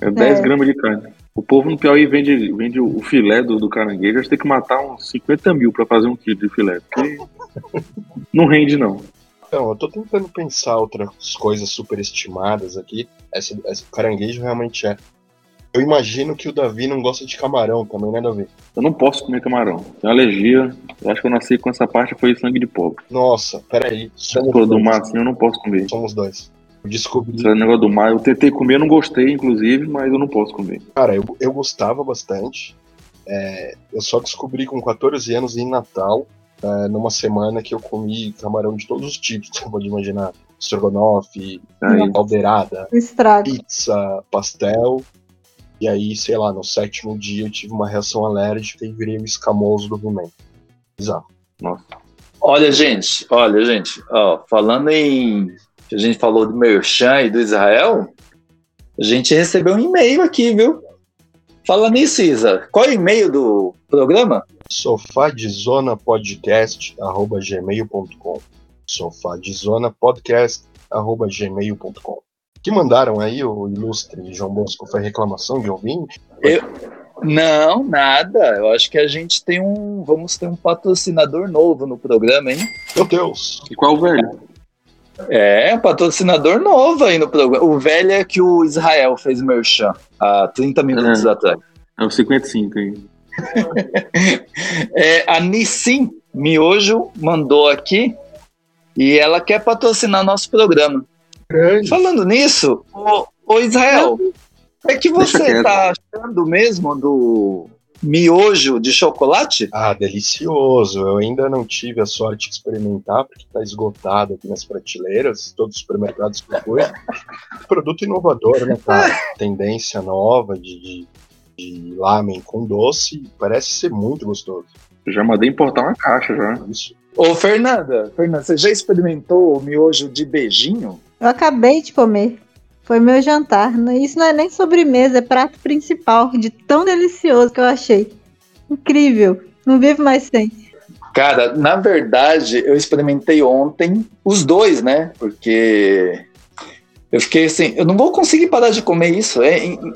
S2: É 10
S4: É.
S2: gramas de carne. O povo no Piauí vende, vende o filé do, do caranguejo, você tem que matar uns 50 mil pra fazer um quilo de filé. Porque *laughs* não rende, não.
S1: Então, eu tô tentando pensar outras coisas superestimadas aqui. Essa, essa caranguejo realmente é. Eu imagino que o Davi não gosta de camarão também, né, Davi?
S2: Eu não posso comer camarão. Tenho alergia. Eu acho que eu nasci com essa parte, foi sangue de pobre.
S1: Nossa, peraí. Somos
S2: Pô, do
S1: dois.
S2: mar, assim, eu não posso comer.
S1: Somos dois. Eu descobri.
S2: Esse negócio do mar, eu tentei comer, eu não gostei, inclusive, mas eu não posso comer.
S1: Cara, eu, eu gostava bastante. É, eu só descobri com 14 anos em Natal, é, numa semana que eu comi camarão de todos os tipos, *laughs* você pode imaginar. Estrogonofe, caldeirada, pizza, pastel. E aí, sei lá, no sétimo dia eu tive uma reação alérgica e virei o escamoso do He-Man. Bizarro.
S2: nossa.
S3: Olha, gente, olha, gente, ó, falando em. que A gente falou do Merchan e do Israel. A gente recebeu um e-mail aqui, viu? Fala nisso, Isa. Qual é o e-mail do programa?
S1: Sofá de Que mandaram aí o ilustre João Bosco foi reclamação de ouvinte?
S3: Não, nada. Eu acho que a gente tem um. Vamos ter um patrocinador novo no programa, hein?
S1: Meu Deus!
S2: E qual o velho?
S3: É, um patrocinador novo aí no programa. O velho é que o Israel fez merchan há 30 minutos
S2: É.
S3: atrás.
S2: É o 55 aí. *laughs*
S3: É, a Nissim Miojo mandou aqui e ela quer patrocinar nosso programa.
S1: Grande.
S3: Falando nisso, ô, ô Israel, é que você tá achando mesmo do miojo de chocolate?
S1: Ah, delicioso. Eu ainda não tive a sorte de experimentar, porque está esgotado aqui nas prateleiras, todos os supermercados que eu fui. Produto inovador, né, cara? *laughs* Tendência nova de, de, de lamen com doce. Parece ser muito gostoso.
S2: Eu já mandei importar uma caixa já.
S1: Isso.
S3: Ô Fernanda, Fernanda, você já experimentou o miojo de beijinho?
S4: Eu acabei de comer. Foi meu jantar. Isso não é nem sobremesa, é prato principal. De tão delicioso que eu achei. Incrível. Não vivo mais sem.
S3: Cara, na verdade, eu experimentei ontem os dois, né? Porque eu fiquei assim, eu não vou conseguir parar de comer isso. É in-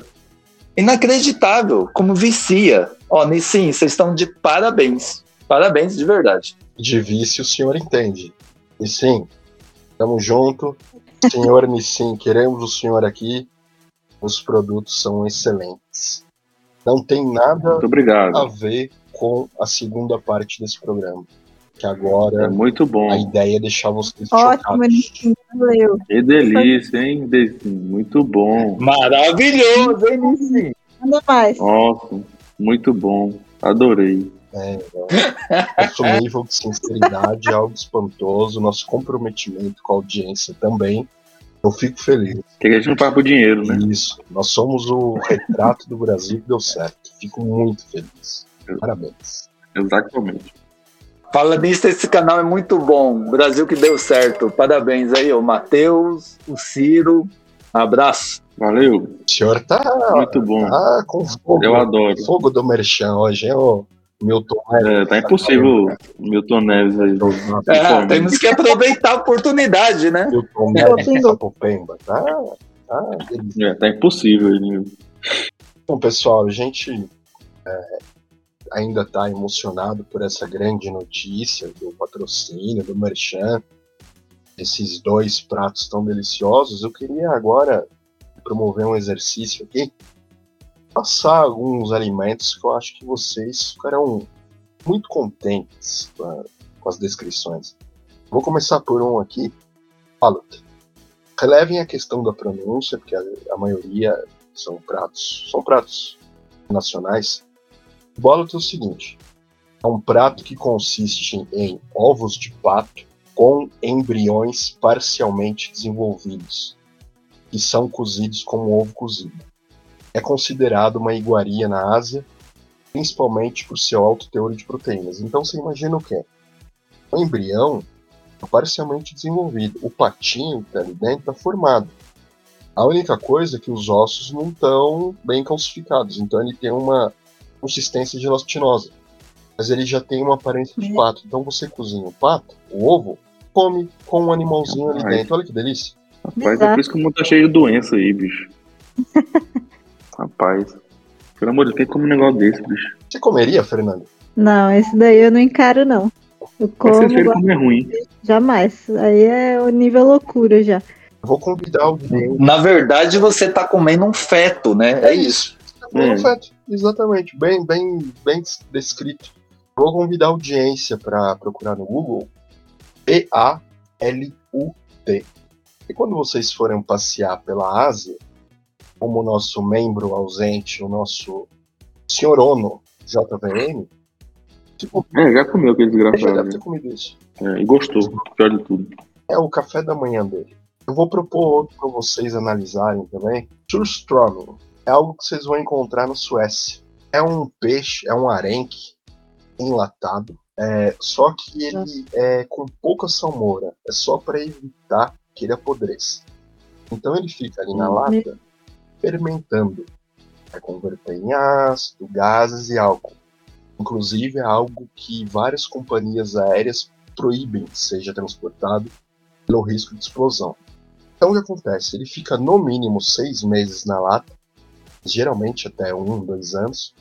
S3: inacreditável como vicia. Ó, Nissim, vocês estão de parabéns. Parabéns de verdade.
S1: De vício o senhor entende. E sim, Tamo junto. Senhor Nissim, queremos o senhor aqui. Os produtos são excelentes. Não tem nada
S2: Muito obrigado.
S1: a ver com a segunda parte desse programa. Que agora
S2: É muito bom.
S1: a ideia é deixar vocês
S4: Ótimo,
S1: chocados.
S4: Nissim, valeu.
S2: Que delícia, hein? Dezinho? Muito bom.
S3: Maravilhoso, hein, Nissim?
S4: Manda mais.
S2: Nossa, muito bom. Adorei.
S1: Nosso nível de sinceridade é algo espantoso, nosso comprometimento com a audiência também. Eu fico feliz.
S2: Que a gente não paga por dinheiro, né?
S1: Isso. Nós somos o retrato do Brasil que deu certo. Fico muito feliz. Parabéns.
S2: Exatamente.
S3: Fala nisso, esse canal é muito bom. Brasil que deu certo. Parabéns aí, o Matheus, o Ciro. Abraço.
S2: Valeu.
S1: O senhor tá,
S2: Muito bom.
S1: tá com fogo,
S2: Eu adoro.
S1: fogo do Merchan hoje, hein, ô Milton?
S2: É, tá impossível, Milton Neves aí.
S3: É, temos que aproveitar a oportunidade, né?
S1: Milton
S4: Pingou,
S1: Neves
S4: pingou.
S1: Sapopemba, tá? tá.
S2: É, tá impossível. né?
S1: Bom, pessoal, a gente é, ainda está emocionado por essa grande notícia do patrocínio, do Merchan, esses dois pratos tão deliciosos. Eu queria agora promover um exercício aqui, passar alguns alimentos que eu acho que vocês ficarão muito contentes com, as descrições. Vou começar por um aqui, Palut. Relevem a questão da pronúncia, porque a, a maioria são pratos, são pratos nacionais. Bólito é o seguinte: é um prato que consiste em ovos de pato com embriões parcialmente desenvolvidos, que são cozidos como ovo cozido. É considerado uma iguaria na Ásia, principalmente por seu alto teor de proteínas. Então você imagina o quê? O embrião é parcialmente desenvolvido, o patinho que está ali dentro está formado. A única coisa é que os ossos não estão bem calcificados, então ele tem uma consistência gelatinosa. Mas ele já tem uma aparência de
S4: Uhum.
S1: pato. Então você cozinha o pato, o ovo, come com um animalzinho ali
S2: Ai.
S1: dentro. Olha que delícia.
S2: Rapaz, é por isso que o mundo tá cheio de doença aí, bicho. *laughs* Rapaz. Pelo amor de Deus, quem come um negócio desse, bicho?
S1: Você comeria, Fernando?
S4: Não, esse daí eu não encaro, não. Eu como,
S2: como é ruim.
S4: jamais. Aí é o nível loucura já.
S1: Eu vou convidar alguém.
S3: Na verdade, você tá comendo um feto, né? É isso.
S2: É.
S1: Perfeito, exatamente. Bem, bem, bem descrito. Vou convidar a audiência para procurar no Google P-A-L-U-T. E quando vocês forem passear pela Ásia, como o nosso membro ausente, o nosso senhor Ono, JVM, tipo,
S2: É, já comeu aquele
S1: ele já deve
S2: desgraçado.
S1: ter comido isso.
S2: É, e gostou, pior de tudo.
S1: É o café da manhã dele. Eu vou propor outro para vocês analisarem também. Surströmming. É algo que vocês vão encontrar na Suécia. É um peixe, é um arenque enlatado. É, só que ele é com pouca salmoura. É só para evitar que ele apodreça. Então ele fica ali na lata fermentando. Vai converter em ácido, gases e álcool. Inclusive é algo que várias companhias aéreas proíbem que seja transportado pelo risco de explosão. Então o que acontece? Ele fica no mínimo seis meses na lata, geralmente até um, dois anos,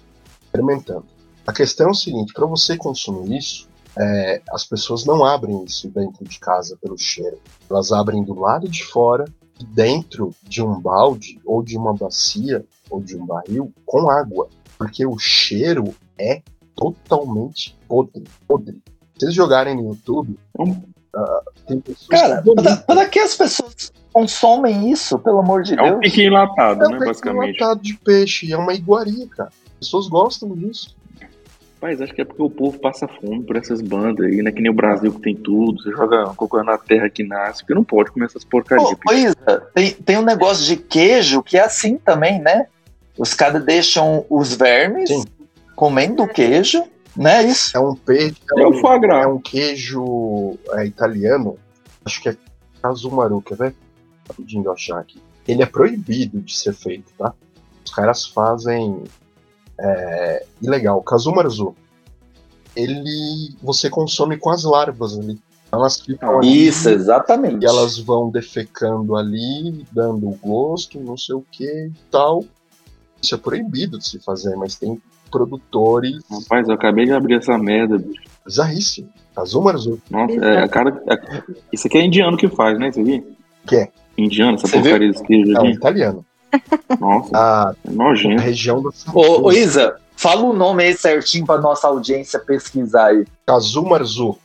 S1: fermentando. A questão é o seguinte: para você consumir isso, é, as pessoas não abrem isso dentro de casa pelo cheiro. Elas abrem do lado de fora, dentro de um balde, ou de uma bacia, ou de um barril, com água. Porque o cheiro é totalmente podre. podre. Se vocês jogarem no YouTube,
S2: Hum.
S1: ah, tem pessoas
S3: Cara,
S1: que
S3: para, para que as pessoas consomem isso, pelo amor de
S2: É um
S3: Deus?
S2: pique enlatado,
S1: É um
S2: né,
S1: peixe
S2: basicamente.
S1: enlatado de peixe, é uma iguaria, cara. As pessoas gostam disso.
S2: Rapaz, acho que é porque o povo passa fome por essas bandas aí, né? Que nem o Brasil que tem tudo. Você joga coisa na terra que nasce, porque não pode comer essas porcarias.
S3: Ô, ô, Isa, tem, tem um negócio de queijo que é assim também, né? Os caras deixam os vermes
S1: Sim.
S3: comendo o queijo, né? Isso.
S1: É um peixe,
S2: É foie gras.
S1: é um queijo é, italiano, acho que é Kazumaru, quer ver? Rapidinho de eu achar aqui. Ele é proibido de ser feito, tá? Os caras fazem é, ilegal. Kazumaru, ele você consome com as larvas ali. Elas ficam ali
S3: Isso, exatamente.
S1: e elas vão defecando ali, dando o gosto, não sei o que e tal. Isso é proibido de se fazer, mas tem produtores.
S2: Rapaz, eu acabei de abrir essa merda, bicho.
S1: Bizarríssimo. Kazuma Arzu.
S2: Nossa, é, a cara. é- isso aqui é indiano que faz, né? Isso aqui?
S1: Que é?
S2: Indiano, essa
S3: Você
S2: porcaria desse queijo
S1: Não,
S2: aqui.
S1: italiano.
S2: Nossa,
S1: A
S2: é nojento.
S1: região do
S3: Ô, ô, Isa, fala o nome aí certinho pra nossa audiência pesquisar aí.
S1: Kazuma Arzu.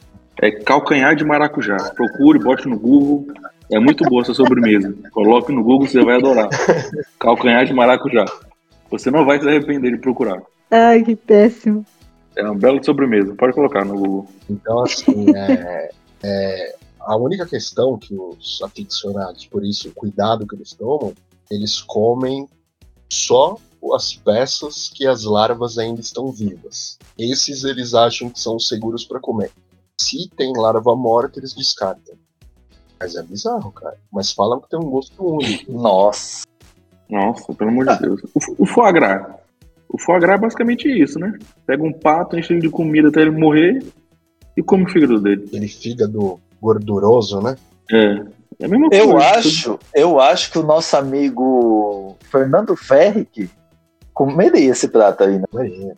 S2: É calcanhar de maracujá. Procure, bote no Google. É muito boa essa sobremesa. Coloque no Google, você vai adorar. *laughs* Calcanhar de maracujá. Você não vai se arrepender de procurar.
S4: Ai, que péssimo.
S2: É uma bela sobremesa. Pode colocar no Google.
S1: Então, assim, é, é, a única questão que os aficionados, por isso, o cuidado que eles tomam, eles comem só as peças que as larvas ainda estão vivas. Esses eles acham que são seguros para comer. Se tem larva morta, eles descartam. Mas é bizarro, cara. Mas falam que tem um gosto único.
S3: Nossa.
S2: Nossa, pelo amor de Deus. O, o foie gras. O foie gras é basicamente isso, né? Pega um pato, enche ele de comida até ele morrer e come o fígado dele.
S1: Aquele fígado gorduroso, né?
S2: É. É a mesma coisa.
S3: Eu acho, eu acho que o nosso amigo Fernando Ferric comeria esse prato aí, né?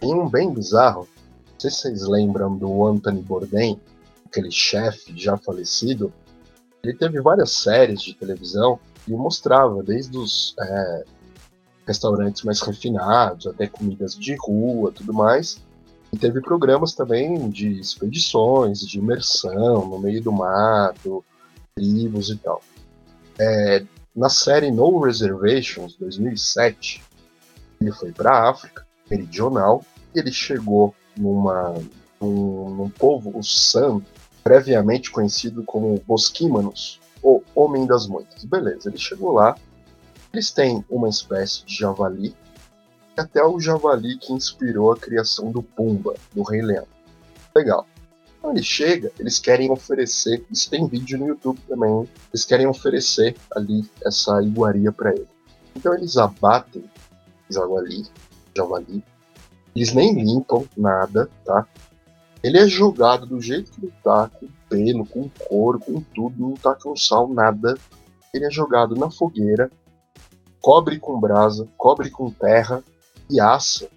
S1: Tem um bem bizarro. Não sei se vocês lembram do Anthony Bourdain, aquele chefe já falecido. Ele teve várias séries de televisão e mostrava desde os é, restaurantes mais refinados até comidas de rua, tudo mais. E teve programas também de expedições, de imersão no meio do mato, tribos e tal. É, na série No Reservations, 2007, ele foi para a África Meridional ele chegou numa, num, num povo, o San, previamente conhecido como Bosquímanos, ou Homem das Moitas. Beleza, ele chegou lá, eles têm uma espécie de javali, até o javali que inspirou a criação do Pumba, do Rei Leão. Legal. Ele chega, eles querem oferecer, isso tem vídeo no YouTube também, eles querem oferecer ali essa iguaria para ele. Então eles abatem javali, javali, eles nem limpam nada, tá? Ele é jogado do jeito que ele tá, com pelo, com couro, com tudo, não tá com sal, nada. Ele é jogado na fogueira, cobre com brasa, cobre com terra e assa.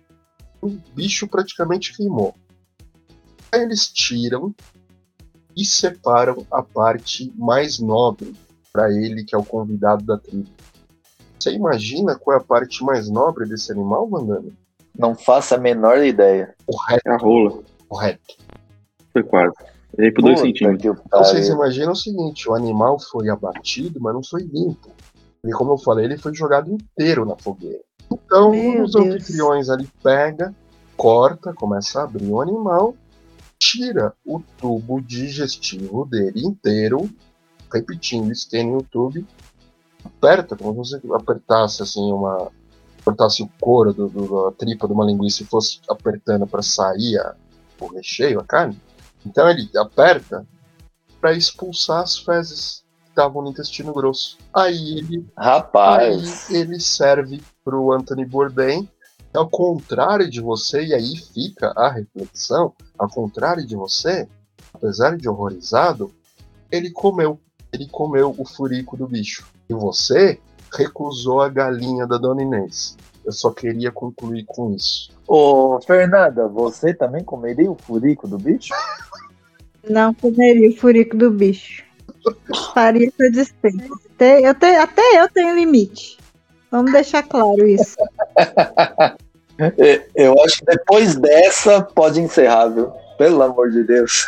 S1: O bicho praticamente queimou. Aí eles tiram e separam a parte mais nobre para ele, que é o convidado da tribo. Você imagina qual é a parte mais nobre desse animal, Vandana?
S3: Não faço a menor ideia.
S1: O reto,
S2: É a rola.
S1: o reto.
S2: Foi quase. E aí por dois centímetros.
S1: Então vocês imaginam o seguinte, o animal foi abatido, mas não foi limpo. E como eu falei, ele foi jogado inteiro na fogueira. Então,
S4: Meu
S1: um dos
S4: Deus.
S1: anfitriões ali pega, corta, começa a abrir o animal, tira o tubo digestivo dele inteiro, repetindo, isso tem no YouTube, aperta, como se você apertasse assim uma. apertasse o couro do, do- da tripa de uma linguiça e fosse apertando para sair a- o recheio, a carne. Então ele aperta para expulsar as fezes que estavam no intestino grosso. Aí ele,
S3: Rapaz.
S1: aí ele serve pro Anthony Bourdain. Ao contrário de você, e aí fica a reflexão, ao contrário de você, apesar de horrorizado, ele comeu. Ele comeu o furico do bicho. E você recusou a galinha da Dona Inês. Eu só queria concluir com isso.
S3: Ô, Fernanda, você também comeria o furico do bicho?
S4: Não comeria o furico do bicho. Faria essa eu tenho- até eu tenho limite. Vamos deixar claro isso. *laughs*
S3: Eu acho que depois dessa pode encerrar, viu? Pelo amor de Deus.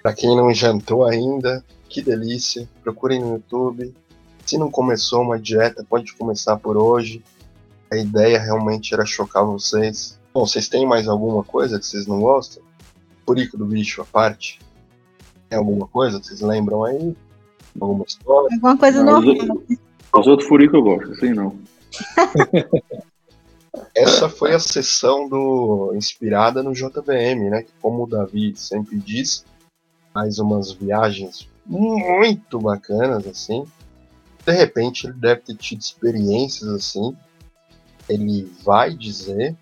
S1: Pra quem não jantou ainda, que delícia. Procurem no YouTube. Se não começou uma dieta, pode começar por hoje. A ideia realmente era chocar vocês. Bom, vocês têm mais alguma coisa que vocês não gostam? Furico do bicho à parte. Tem alguma coisa que vocês lembram aí? Alguma história?
S4: Alguma coisa
S2: Não, os outros- Os outros furicos eu gosto, assim não. *laughs*
S1: Essa foi a sessão do inspirada no JVM, né? Que como o Davi sempre diz, faz umas viagens muito bacanas assim. De repente ele deve ter tido experiências assim. Ele vai dizer.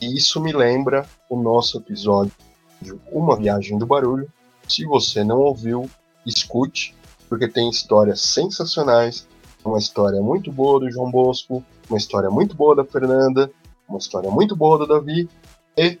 S1: E isso me lembra o nosso episódio de Uma Viagem do Barulho. Se você não ouviu, escute, porque tem histórias sensacionais. Uma história muito boa do João Bosco, uma história muito boa da Fernanda, uma história muito boa do Davi e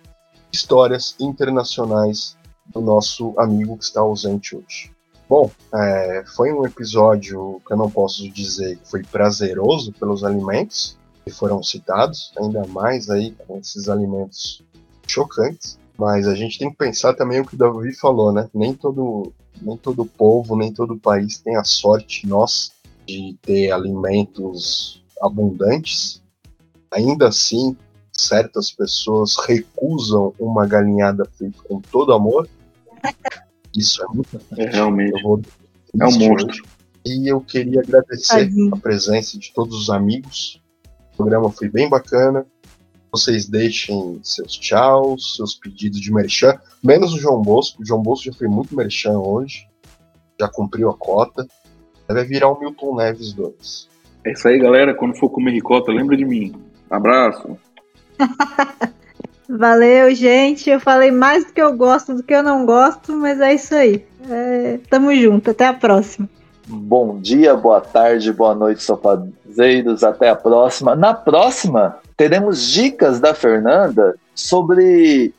S1: histórias internacionais do nosso amigo que está ausente hoje. Bom, é, foi um episódio que eu não posso dizer que foi prazeroso pelos alimentos que foram citados, ainda mais aí com esses alimentos chocantes. Mas a gente tem que pensar também o que o Davi falou, né? Nem todo, nem todo povo, nem todo país tem a sorte nós de ter alimentos abundantes. Ainda assim, certas pessoas recusam uma galinhada feita com todo amor. Isso é muito.
S2: É, realmente.
S1: Eu vou
S2: É um monstro.
S1: E eu queria agradecer a presença de todos os amigos. O programa foi bem bacana. Vocês deixem seus tchauz, seus pedidos de merchan, menos o João Bosco. O João Bosco já foi muito merchan hoje, já cumpriu a cota. Deve virar o Milton Neves 2.
S2: É isso aí, galera. Quando for comer ricota, lembra de mim. Abraço. *laughs*
S4: Valeu, gente. Eu falei mais do que eu gosto do que eu não gosto, mas é isso aí. É, tamo junto. Até a próxima.
S3: Bom dia, boa tarde, boa noite, sofazeiros. Até a próxima. Na próxima, teremos dicas da Fernanda sobre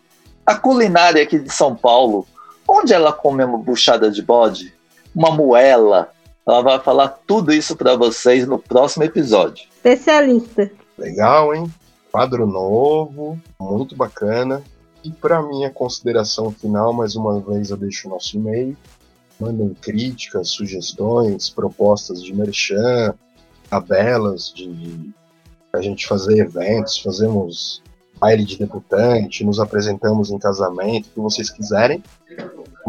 S3: a culinária aqui de São Paulo. Onde ela come uma buchada de bode, uma moela. Ela vai falar tudo isso para vocês no próximo episódio.
S4: Especialista.
S1: Legal, hein? Quadro novo, muito bacana. E para minha consideração final, mais uma vez eu deixo o nosso e-mail. Mandem críticas, sugestões, propostas de merchan, tabelas de a gente fazer eventos, fazemos baile de debutante, nos apresentamos em casamento, o que vocês quiserem.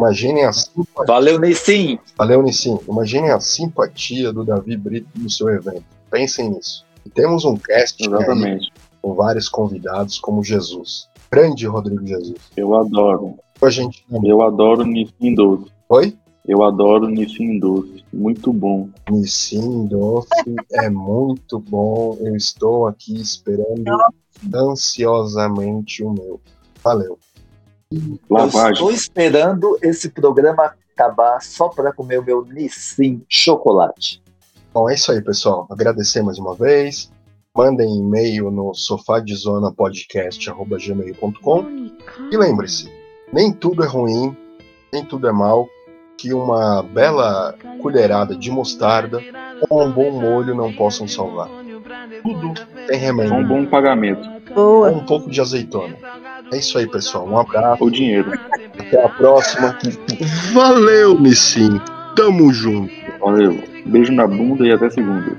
S1: Imaginem a simpatia.
S3: Valeu, Nissim!
S1: Valeu, Nissim. Imaginem a simpatia do Davi Brito no seu evento. Pensem nisso. E temos um aí
S2: Exatamente.
S1: com vários convidados, como Jesus. Grande Rodrigo Jesus.
S2: Eu adoro.
S1: A gente
S2: Eu adoro Nissin Doce.
S1: Oi?
S2: Eu adoro Nissin Doce. Muito bom.
S1: Nissim Doce é muito bom. Eu estou aqui esperando ansiosamente o meu. Valeu.
S3: Eu
S2: Lavagem.
S3: estou esperando esse programa acabar só para comer o meu Nissim chocolate.
S1: Bom, é isso aí, pessoal. Agradecer mais uma vez. Mandem e-mail no sofadzonapodcast.gmail.com E lembre-se, nem tudo é ruim, nem tudo é mal, que uma bela colherada de mostarda ou um bom molho não possam salvar. Tudo tem
S2: Um
S1: remédio.
S2: bom pagamento.
S1: Ou
S4: Boa.
S1: um pouco de azeitona. É isso aí, pessoal. Um abraço.
S2: O dinheiro.
S1: Até a próxima. Valeu, Nissim. Tamo junto.
S2: Valeu. Beijo na bunda e até segunda.